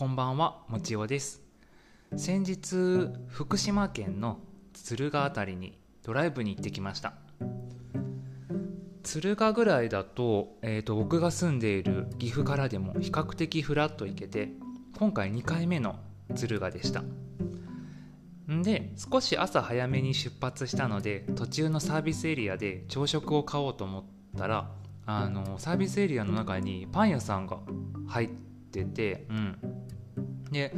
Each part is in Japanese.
こんばんはもちおです。先日福島県の敦賀辺りにドライブに行ってきました。敦賀ぐらいだと,、えーと僕が住んでいる岐阜からでも比較的フラッと行けて今回2回目の敦賀でした。んで少し朝早めに出発したので途中のサービスエリアで朝食を買おうと思ったらあのサービスエリアの中にパン屋さんが入ってて、うん、で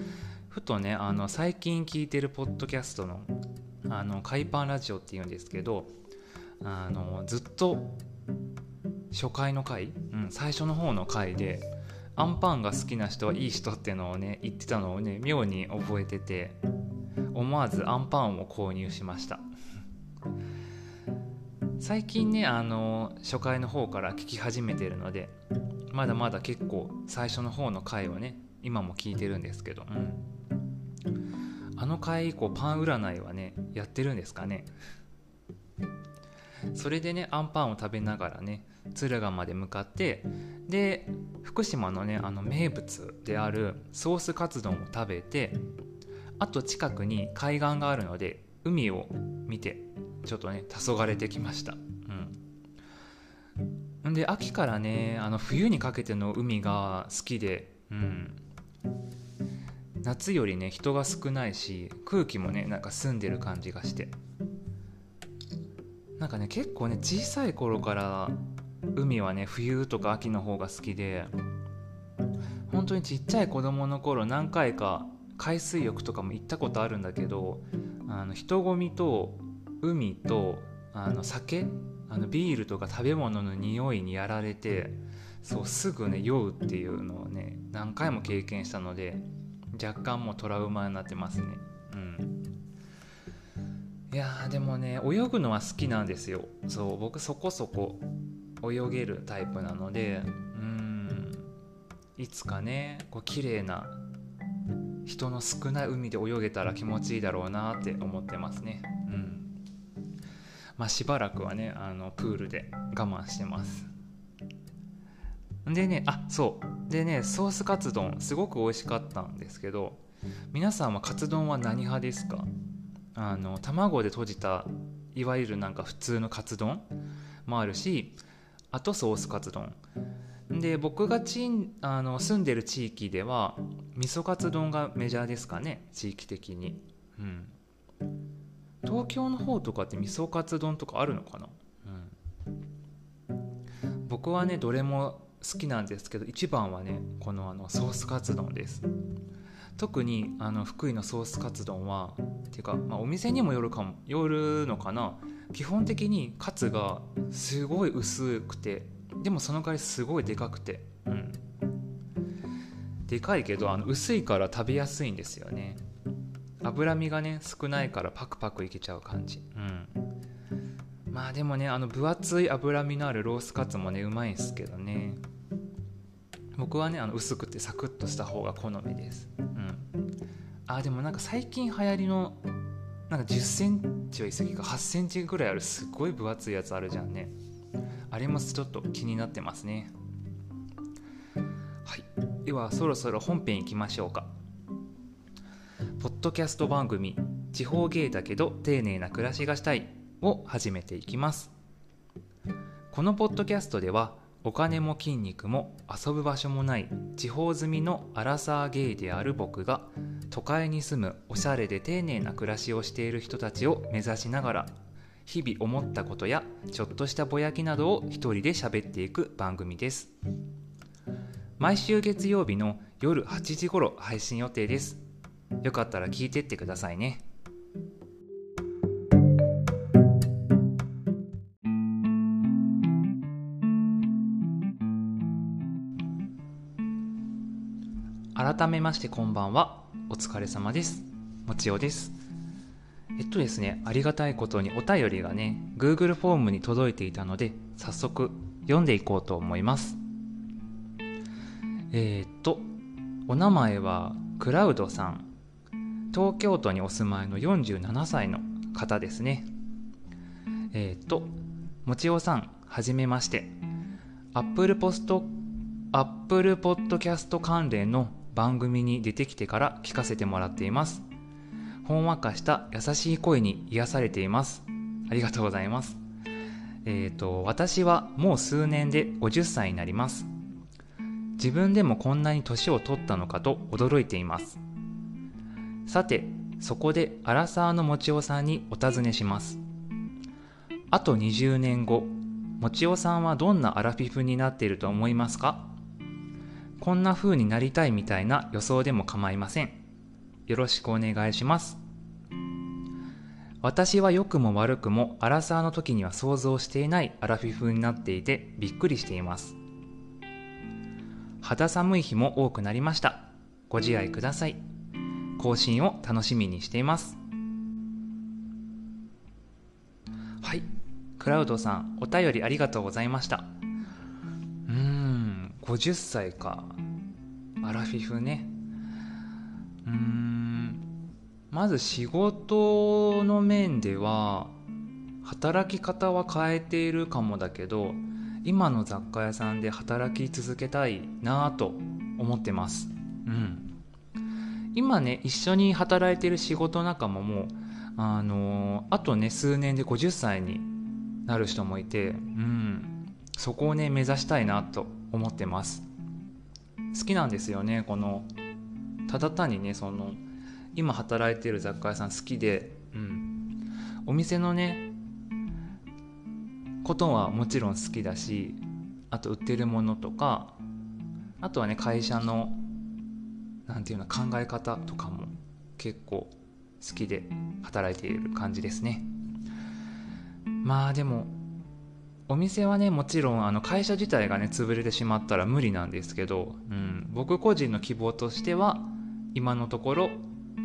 ふとねあの最近聞いてるポッドキャストの「あの海パンラジオ」っていうんですけどあのずっと初回の回、うん、最初の方の回でアンパンが好きな人はいい人ってのをね言ってたのをね妙に覚えてて思わずアンパンを購入しました。最近ねあの初回の方から聞き始めてるのでまだまだ結構最初の方の回をね今も聞いてるんですけど、うん、あの回以降パン占いはねやってるんですかね？それでねアンパンを食べながらね敦賀まで向かってで福島のねあの名物であるソースカツ丼を食べてあと近くに海岸があるので海を見てちょっとね黄昏てきました。うん。で秋からねあの冬にかけての海が好きでうん。夏よりね人が少ないし空気もねなんか澄んでる感じがして。なんかね結構ね小さい頃から海はね冬とか秋の方が好きで本当にちっちゃい子供の頃何回か海水浴とかも行ったことあるんだけどあの人混みと海とあの酒あのビールとか食べ物の匂いにやられてそうすぐね酔うっていうのをね何回も経験したので若干もうトラウマになってますね。うん。いやでもね泳ぐのは好きなんですよ。そう僕そこそこ泳げるタイプなのでうん。いつかねこう綺麗な人の少ない海で泳げたら気持ちいいだろうなって思ってますね。うん。まあしばらくはねあのプールで我慢してます。でねあそう。でねソースカツ丼すごく美味しかったんですけど皆さんはカツ丼は何派ですか？あの卵で閉じたいわゆるなんか普通のカツ丼もあるしあとソースカツ丼。で僕がちんあの住んでる地域では味噌カツ丼がメジャーですかね地域的に。うん。東京の方とかって味噌カツ丼とかあるのかな、うん、僕はねどれも好きなんですけど一番はねこのあのソースカツ丼です。特にあの福井のソースカツ丼はっていうか、まあ、お店にもよるかもよるのかな。基本的にカツがすごい薄くてでもその代わりすごいでかくてうん。でかいけどあの薄いから食べやすいんですよね。脂身がね少ないからパクパクいけちゃう感じ。うん。まあでもねあの分厚い脂身のあるロースカツもねうまいんすけどね。僕はねあの薄くてサクッとした方が好みです。うん。あでもなんか最近流行りのなんか1 0センチは言い過ぎか8センチぐらいあるすっごい分厚いやつあるじゃんね。あれもちょっと気になってますね。はい。ではそろそろ本編いきましょうか。ポッドキャスト番組「地方芸だけど丁寧な暮らしがしたい」を始めていきます。このポッドキャストではお金も筋肉も遊ぶ場所もない地方住みのアラサーゲイである僕が都会に住むおしゃれで丁寧な暮らしをしている人たちを目指しながら日々思ったことやちょっとしたぼやきなどを一人で喋っていく番組です。毎週月曜日の夜8時頃配信予定です。よかったら聞いてってくださいね。改めましてこんばんは。お疲れ様です。もちおです。えっとですねありがたいことにお便りがね Google フォームに届いていたので早速読んでいこうと思います。えー、っとお名前はクラウドさん。東京都にお住まいの47歳の方ですね。えー、っともちおさんはじめまして。アップルポスト Apple Podcast 関連の番組に出てきてから聞かせてもらっています。ほんわかした優しい声に癒されています。ありがとうございます。えっ、ー、と私はもう数年で50歳になります。自分でもこんなに年を取ったのかと驚いています。さてそこでアラサーのもちおさんにお尋ねします。あと20年後もちおさんはどんなアラフィフになっていると思いますか？こんな風になりたいみたいな予想でも構いません。よろしくお願いします。私は良くも悪くもアラサーの時には想像していないアラフィフになっていてびっくりしています。肌寒い日も多くなりました。ご自愛ください。更新を楽しみにしています。はい。クラウドさんお便りありがとうございました。50歳か。アラフィフね。うーん。まず仕事の面では働き方は変えているかもだけど今の雑貨屋さんで働き続けたいなぁと思ってます。うん。今ね一緒に働いてる仕事仲間もあのあとね数年で50歳になる人もいてうん。そこをね目指したいなと思ってます。好きなんですよねこのただ単にねその今働いてる雑貨屋さん好きでうん。お店のねことはもちろん好きだしあと売ってるものとかあとはね会社のなんていうの考え方とかも結構好きで働いている感じですね。まあでもお店はねもちろんあの会社自体がね潰れてしまったら無理なんですけど、うん、僕個人の希望としては今のところ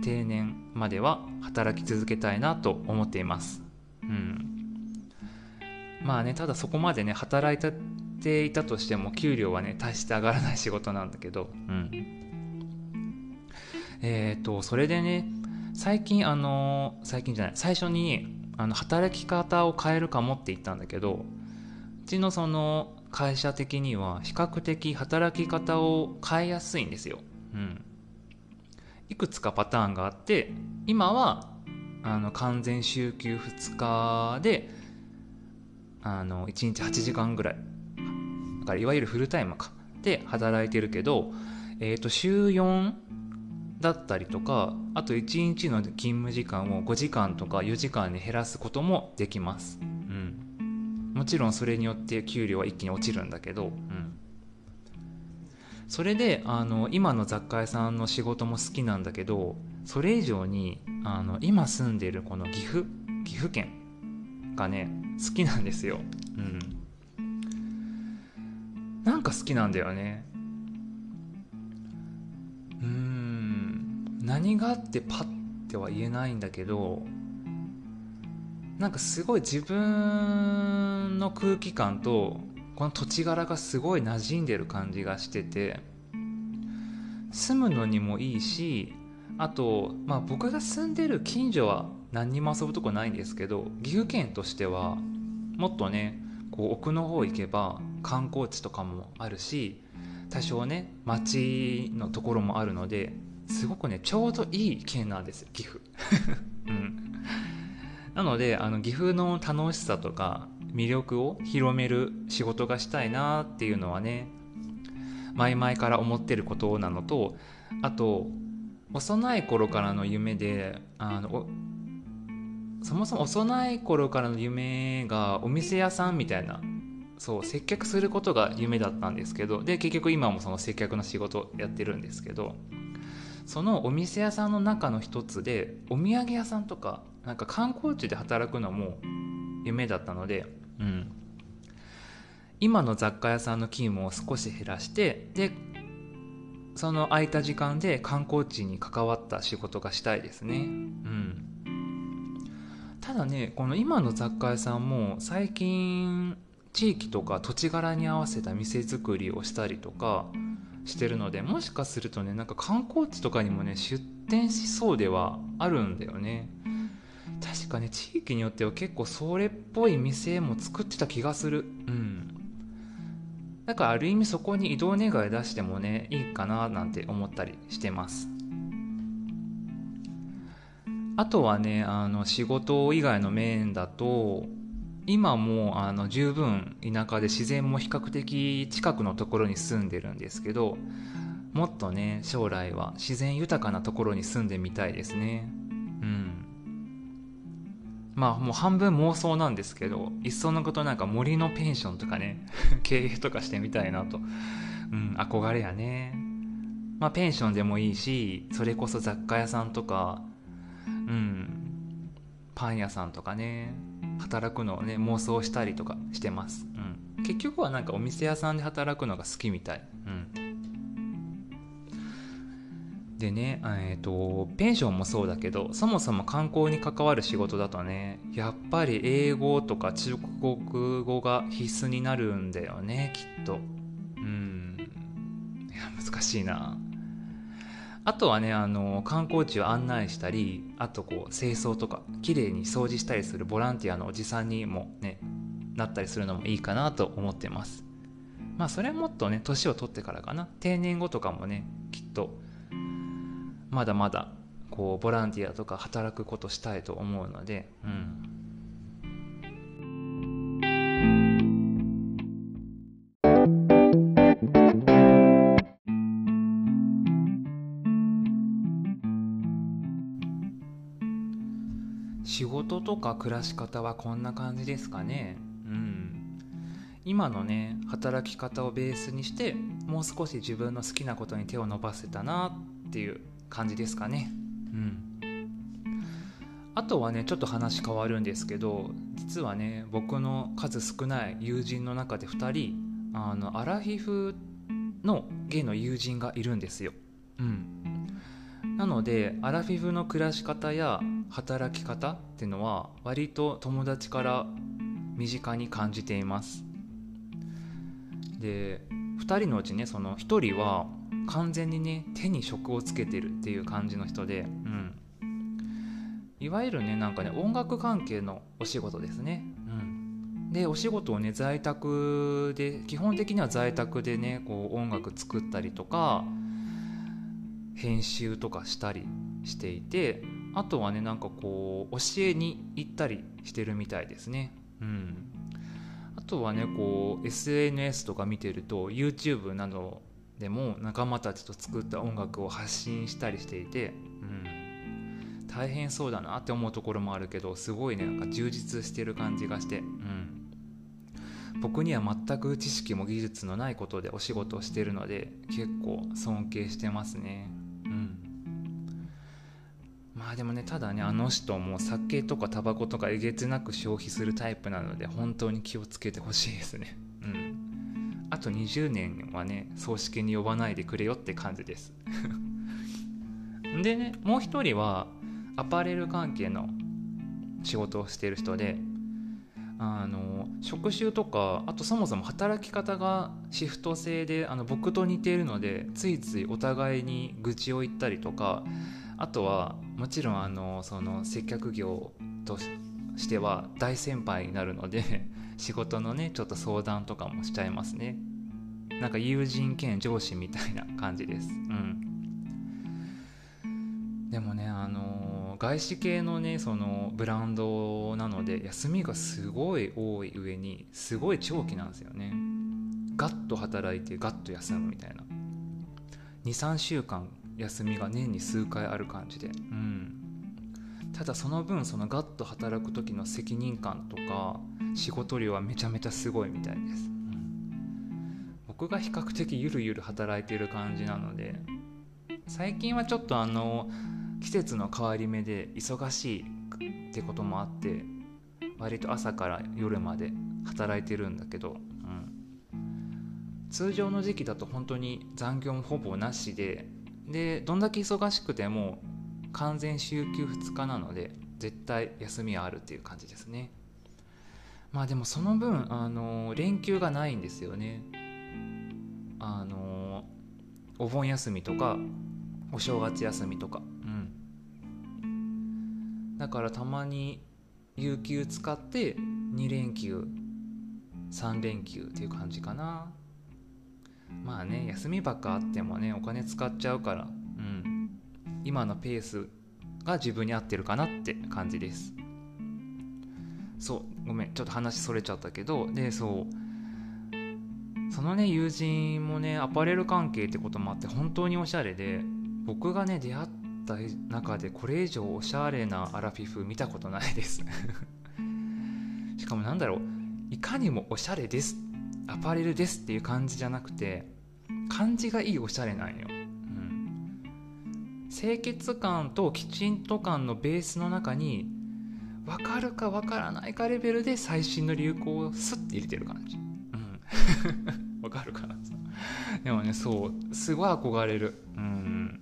定年までは働き続けたいなと思っています、うん、まあねただそこまでね働いていたとしても給料はね大して上がらない仕事なんだけど、うん、えっ、ー、と、それでね、最近、あの、最近じゃない、最初に、あの、働き方を変えるかもって言ったんだけど、ちのその、会社的には、比較的働き方を変えやすいんですよ。うん。いくつかパターンがあって、今は、あの、完全週休2日で、あの、1日8時間ぐらい、だからいわゆるフルタイムか、で働いてるけど、え、ー、と、週4だったりとかあと1日の勤務時間を5時間とか4時間に減らすこともできます、もちろんそれによって給料は一気に落ちるんだけど、うん、それであの今の雑貨屋さんの仕事も好きなんだけどそれ以上にあの今住んでるこの岐阜岐阜県がね好きなんですよ、うん、なんか好きなんだよね。うん。何があってパッては言えないんだけどなんかすごい自分の空気感とこの土地柄がすごい馴染んでる感じがしてて住むのにもいいしあと、まあ、僕が住んでる近所は何にも遊ぶとこないんですけど岐阜県としてはもっとねこう奥の方行けば観光地とかもあるし多少ね町のところもあるのですごくねちょうどいい県なんです岐阜、うん、なのであの岐阜の楽しさとか魅力を広める仕事がしたいなっていうのはね前々から思ってることなのとあと幼い頃からの夢であのそもそも幼い頃からの夢がお店屋さんみたいなそう接客することが夢だったんですけどで結局今もその接客の仕事やってるんですけどそのお店屋さんの中の一つでお土産屋さんとかなんか観光地で働くのも夢だったので、うん、今の雑貨屋さんの勤務を少し減らしてでその空いた時間で観光地に関わった仕事がしたいですね。うん。ただねこの今の雑貨屋さんも最近地域とか土地柄に合わせた店作りをしたりとかしてるのでもしかするとねなんか観光地とかにもね出店しそうではあるんだよね確かね地域によっては結構それっぽい店も作ってた気がする。うん。だからある意味そこに移動願い出してもねいいかななんて思ったりしてます。あとはねあの仕事以外の面だと今もあの十分田舎で自然も比較的近くのところに住んでるんですけどもっとね将来は自然豊かなところに住んでみたいですね。まあもう半分妄想なんですけどいっそのことなんか森のペンションとかね 経営とかしてみたいなと、うん、憧れやね。まあペンションでもいいしそれこそ雑貨屋さんとかうんパン屋さんとかね働くのをね妄想したりとかしてます、うん、結局はなんかお店屋さんで働くのが好きみたい、うん、でね、えーと、ペンションもそうだけどそもそも観光に関わる仕事だとねやっぱり英語とか中国語が必須になるんだよねきっと。うん。いや難しいな。あとはねあの観光地を案内したりあとこう清掃とか綺麗に掃除したりするボランティアのおじさんにもねなったりするのもいいかなと思ってます。まあそれはもっとね年を取ってからかな。定年後とかもねきっとまだまだこうボランティアとか働くことしたいと思うので、うん、仕事とか暮らし方はこんな感じですかね。うん。今のね働き方をベースにしてもう少し自分の好きなことに手を伸ばせたなっていう感じですかね。うん。あとはねちょっと話変わるんですけど実はね僕の数少ない友人の中で2人あのアラフィフのゲイの友人がいるんですよ。うん。なのでアラフィフの暮らし方や働き方っていうのは割と友達から身近に感じています。で2人のうちねその1人は完全にね手に職をつけてるっていう感じの人で、うん、いわゆるねなんかね音楽関係のお仕事ですね、うん、でお仕事をね在宅で基本的には在宅でねこう音楽作ったりとか編集とかしたりしていてあとはねなんかこう教えに行ったりしてるみたいですね。うん。とはねこう SNS とか見てると YouTube などでも仲間たちと作った音楽を発信したりしていて、うん、大変そうだなって思うところもあるけどすごいねなんか充実してる感じがして、うん、僕には全く知識も技術のないことでお仕事をしてるので結構尊敬してますね。あでもねただねあの人も酒とかタバコとかえげつなく消費するタイプなので本当に気をつけてほしいですね。うん。あと20年はね葬式に呼ばないでくれよって感じです。でねもう一人はアパレル関係の仕事をしてる人であの職種とかあとそもそも働き方がシフト制であの僕と似ているのでついついお互いに愚痴を言ったりとかあとはもちろんあのその接客業としては大先輩になるので 仕事のねちょっと相談とかもしちゃいますね。なんか友人兼上司みたいな感じです。うん。でもねあの外資系のねそのブランドなので休みがすごい多い上にすごい長期なんですよね。ガッと働いてガッと休むみたいな。23週間休みが年に数回ある感じで。うん。ただその分そのガッと働く時の責任感とか仕事量はめちゃめちゃすごいみたいです、うん、僕が比較的ゆるゆる働いてる感じなので最近はちょっとあの季節の変わり目で忙しいってこともあって割と朝から夜まで働いてるんだけど、うん、通常の時期だと本当に残業もほぼなしででどんだけ忙しくても完全週休2日なので絶対休みはあるっていう感じですね。まあでもその分あの連休がないんですよね。あのお盆休みとかお正月休みとか。うん。だからたまに有給使って2連休3連休っていう感じかな。まあね休みばっかあってもねお金使っちゃうからうん。今のペースが自分に合ってるかなって感じです。そうごめんちょっと話それちゃったけどでそう。そのね友人もねアパレル関係ってこともあって本当におしゃれで僕がね出会った中でこれ以上おしゃれなアラフィフ見たことないです。しかもなんだろういかにもおしゃれですアパレルですっていう感じじゃなくて感じがいいおしゃれなんよ、うん、清潔感ときちんと感のベースの中に分かるか分からないかレベルで最新の流行をスッて入れてる感じ。うん。分かるかな。でもねそうすごい憧れる。うん。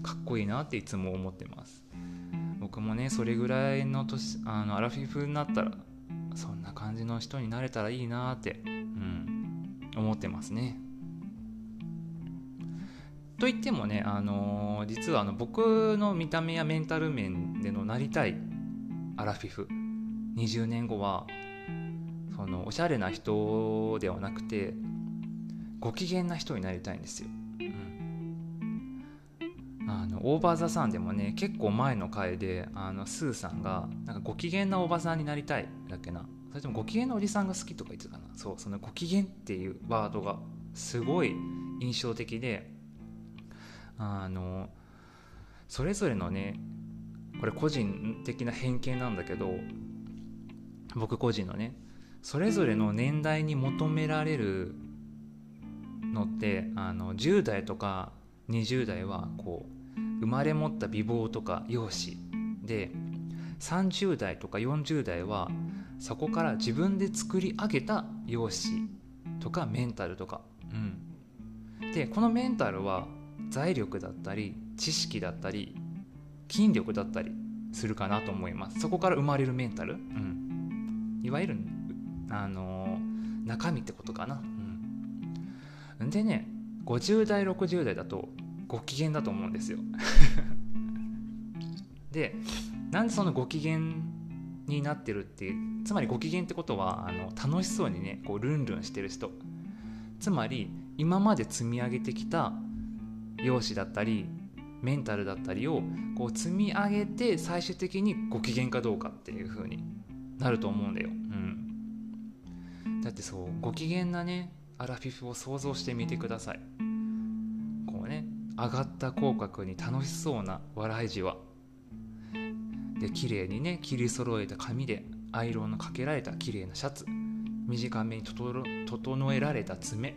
かっこいいなっていつも思ってます。僕もねそれぐらいの年あのアラフィフになったらそんな感じの人になれたらいいなって、思ってますね。と言ってもね、あのー、実はあの僕の見た目やメンタル面でのなりたいアラフィフ。20年後はそのおしゃれな人ではなくてご機嫌な人になりたいんですよ、うん、あのオーバー・ザ・サンでもね結構前の回であのスーさんがなんかご機嫌なおばさんになりたいだっけな。それともご機嫌なおじさんが好きとか言ってたかな。そうそのご機嫌っていうワードがすごい印象的であのそれぞれのねこれ個人的な偏見なんだけど僕個人のねそれぞれの年代に求められるのってあの10代とか20代はこう生まれ持った美貌とか容姿で30代とか40代はそこから自分で作り上げた容姿とかメンタルとか、うん、でこのメンタルは財力だったり知識だったり筋力だったりするかなと思います。そこから生まれるメンタル、うん、いわゆる、あのー、中身ってことかな、うん、でね50代60代だとご機嫌だと思うんですよ。でなんでそのご機嫌になってるっていうつまりご機嫌ってことはあの楽しそうにねこうルンルンしてる人。つまり今まで積み上げてきた容姿だったりメンタルだったりをこう積み上げて最終的にご機嫌かどうかっていう風になると思うんだよ、うん、だってそうご機嫌なねアラフィフを想像してみてください。こうね上がった口角に楽しそうな笑いじわ。で綺麗にね切り揃えた髪でアイロンのかけられた綺麗なシャツ。短めに整えられた爪。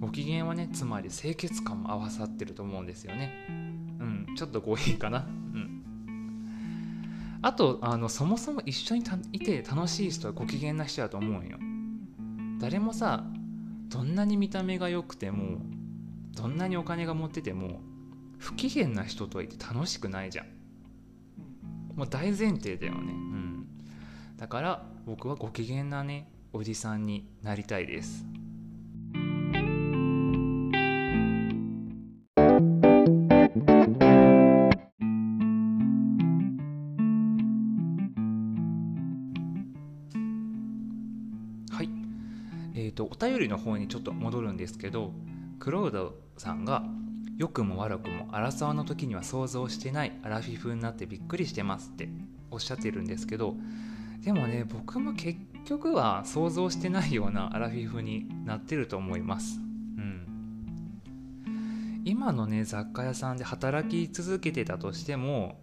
ご機嫌はねつまり清潔感も合わさってると思うんですよね。うん。ちょっと強引かな。うん。あとあのそもそも一緒にいて楽しい人はご機嫌な人だと思うんよ。誰もさどんなに見た目が良くてもどんなにお金が持ってても不機嫌な人とはいて楽しくないじゃんもう大前提だよね。うん。だから僕はご機嫌なねおじさんになりたいです。便りの方にちょっと戻るんですけどクロードさんが良くも悪くも荒沢の時には想像してないアラフィフになってびっくりしてますっておっしゃってるんですけどでもね僕も結局は想像してないようなアラフィフになってると思います。うん。今のね雑貨屋さんで働き続けてたとしても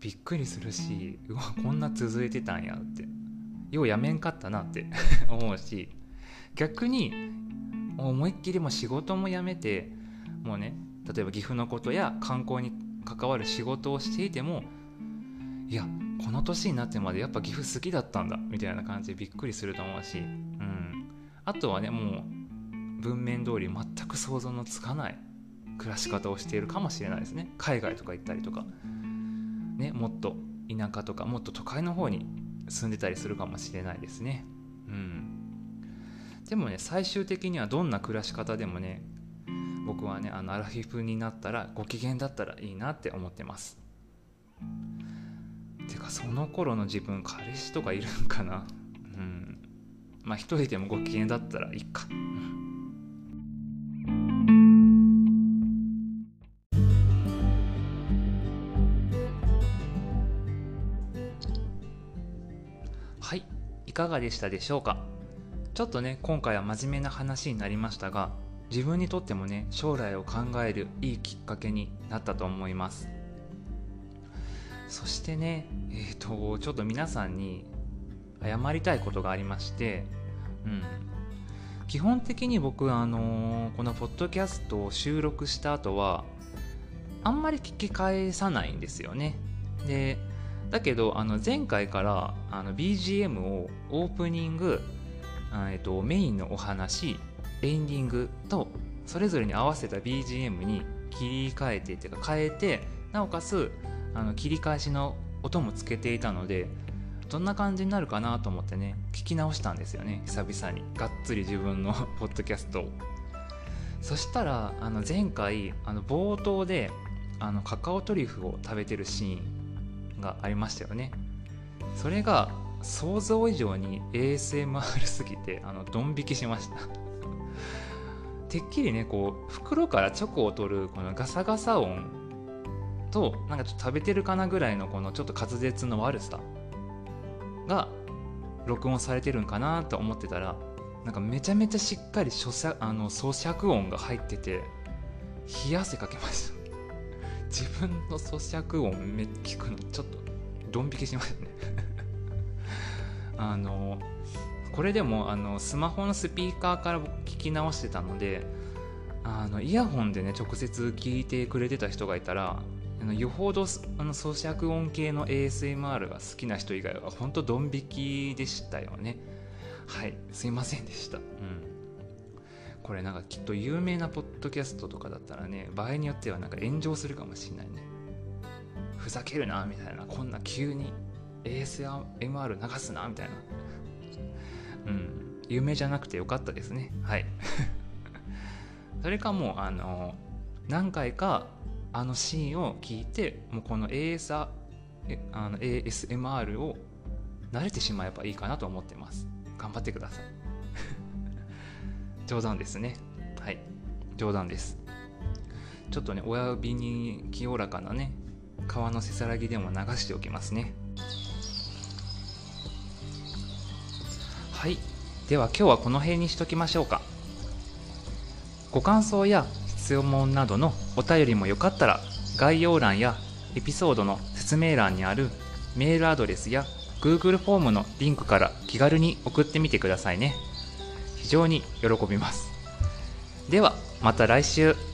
びっくりするしうわこんな続いてたんやって。ようやめんかったなって 思うし逆に思いっきりも仕事も辞めてもうね例えば岐阜のことや観光に関わる仕事をしていてもいやこの年になってまでやっぱ岐阜好きだったんだみたいな感じでびっくりすると思うし、うん、あとはねもう文面通り全く想像のつかない暮らし方をしているかもしれないですね。海外とか行ったりとか、ね、もっと田舎とかもっと都会の方に住んでたりするかもしれないですね。うん。でもね最終的にはどんな暮らし方でもね僕はねあのアラフィフになったらご機嫌だったらいいなって思ってます。てかその頃の自分彼氏とかいるんかな？うん。まあ一人でもご機嫌だったらいいか。はい。いかがでしたでしょうか？ちょっとね今回は真面目な話になりましたが自分にとってもね将来を考えるいいきっかけになったと思います。そしてねえっ、ー、とちょっと皆さんに謝りたいことがありましてうん。基本的に僕あのー、このポッドキャストを収録した後はあんまり聞き返さないんですよね。でだけどあの前回からあの BGM をオープニング、えっと、メインのお話エンディングとそれぞれに合わせた BGM に切り替えてっていうか変えてなおかつあの切り返しの音もつけていたのでどんな感じになるかなと思ってね聞き直したんですよね久々に。がっつり自分の ポッドキャストを。そしたらあの前回あの冒頭であのカカオトリュフを食べてるシーンがありましたよね。それが想像以上に ASMR すぎてあのドン引きしました。てっきりねこう袋からチョコを取るこのガサガサ音となんかちょっと食べてるかなぐらいのこのちょっと滑舌の悪さが録音されてるんかなと思ってたらなんかめちゃめちゃしっかり咀あの咀嚼音が入ってて冷や汗かけました。自分の咀嚼音め聞くのちょっとドン引きしましたね。あのこれでもあのスマホのスピーカーから聞き直してたのであのイヤホンでね直接聞いてくれてた人がいたらあのよほどあの咀嚼音系の ASMR が好きな人以外は本当ドン引きでしたよね。はいすいませんでした。うん。これなんかきっと有名なポッドキャストとかだったらね場合によってはなんか炎上するかもしれないね。ふざけるなみたいな。こんな急に ASMR 流すなみたいな。うん。有名じゃなくてよかったですね。はい。それかもうあの何回かあのシーンを聞いてもうこの AS あの ASMR を慣れてしまえばいいかなと思ってます。頑張ってください。冗談ですね。はい。冗談です。ちょっとね親指に清らかなね川のせさらぎでも流しておきますね。はい。では今日はこの辺にしときましょうか。ご感想や質問などのお便りもよかったら概要欄やエピソードの説明欄にあるメールアドレスや Google フォームのリンクから気軽に送ってみてくださいね。非常に喜びます。ではまた来週。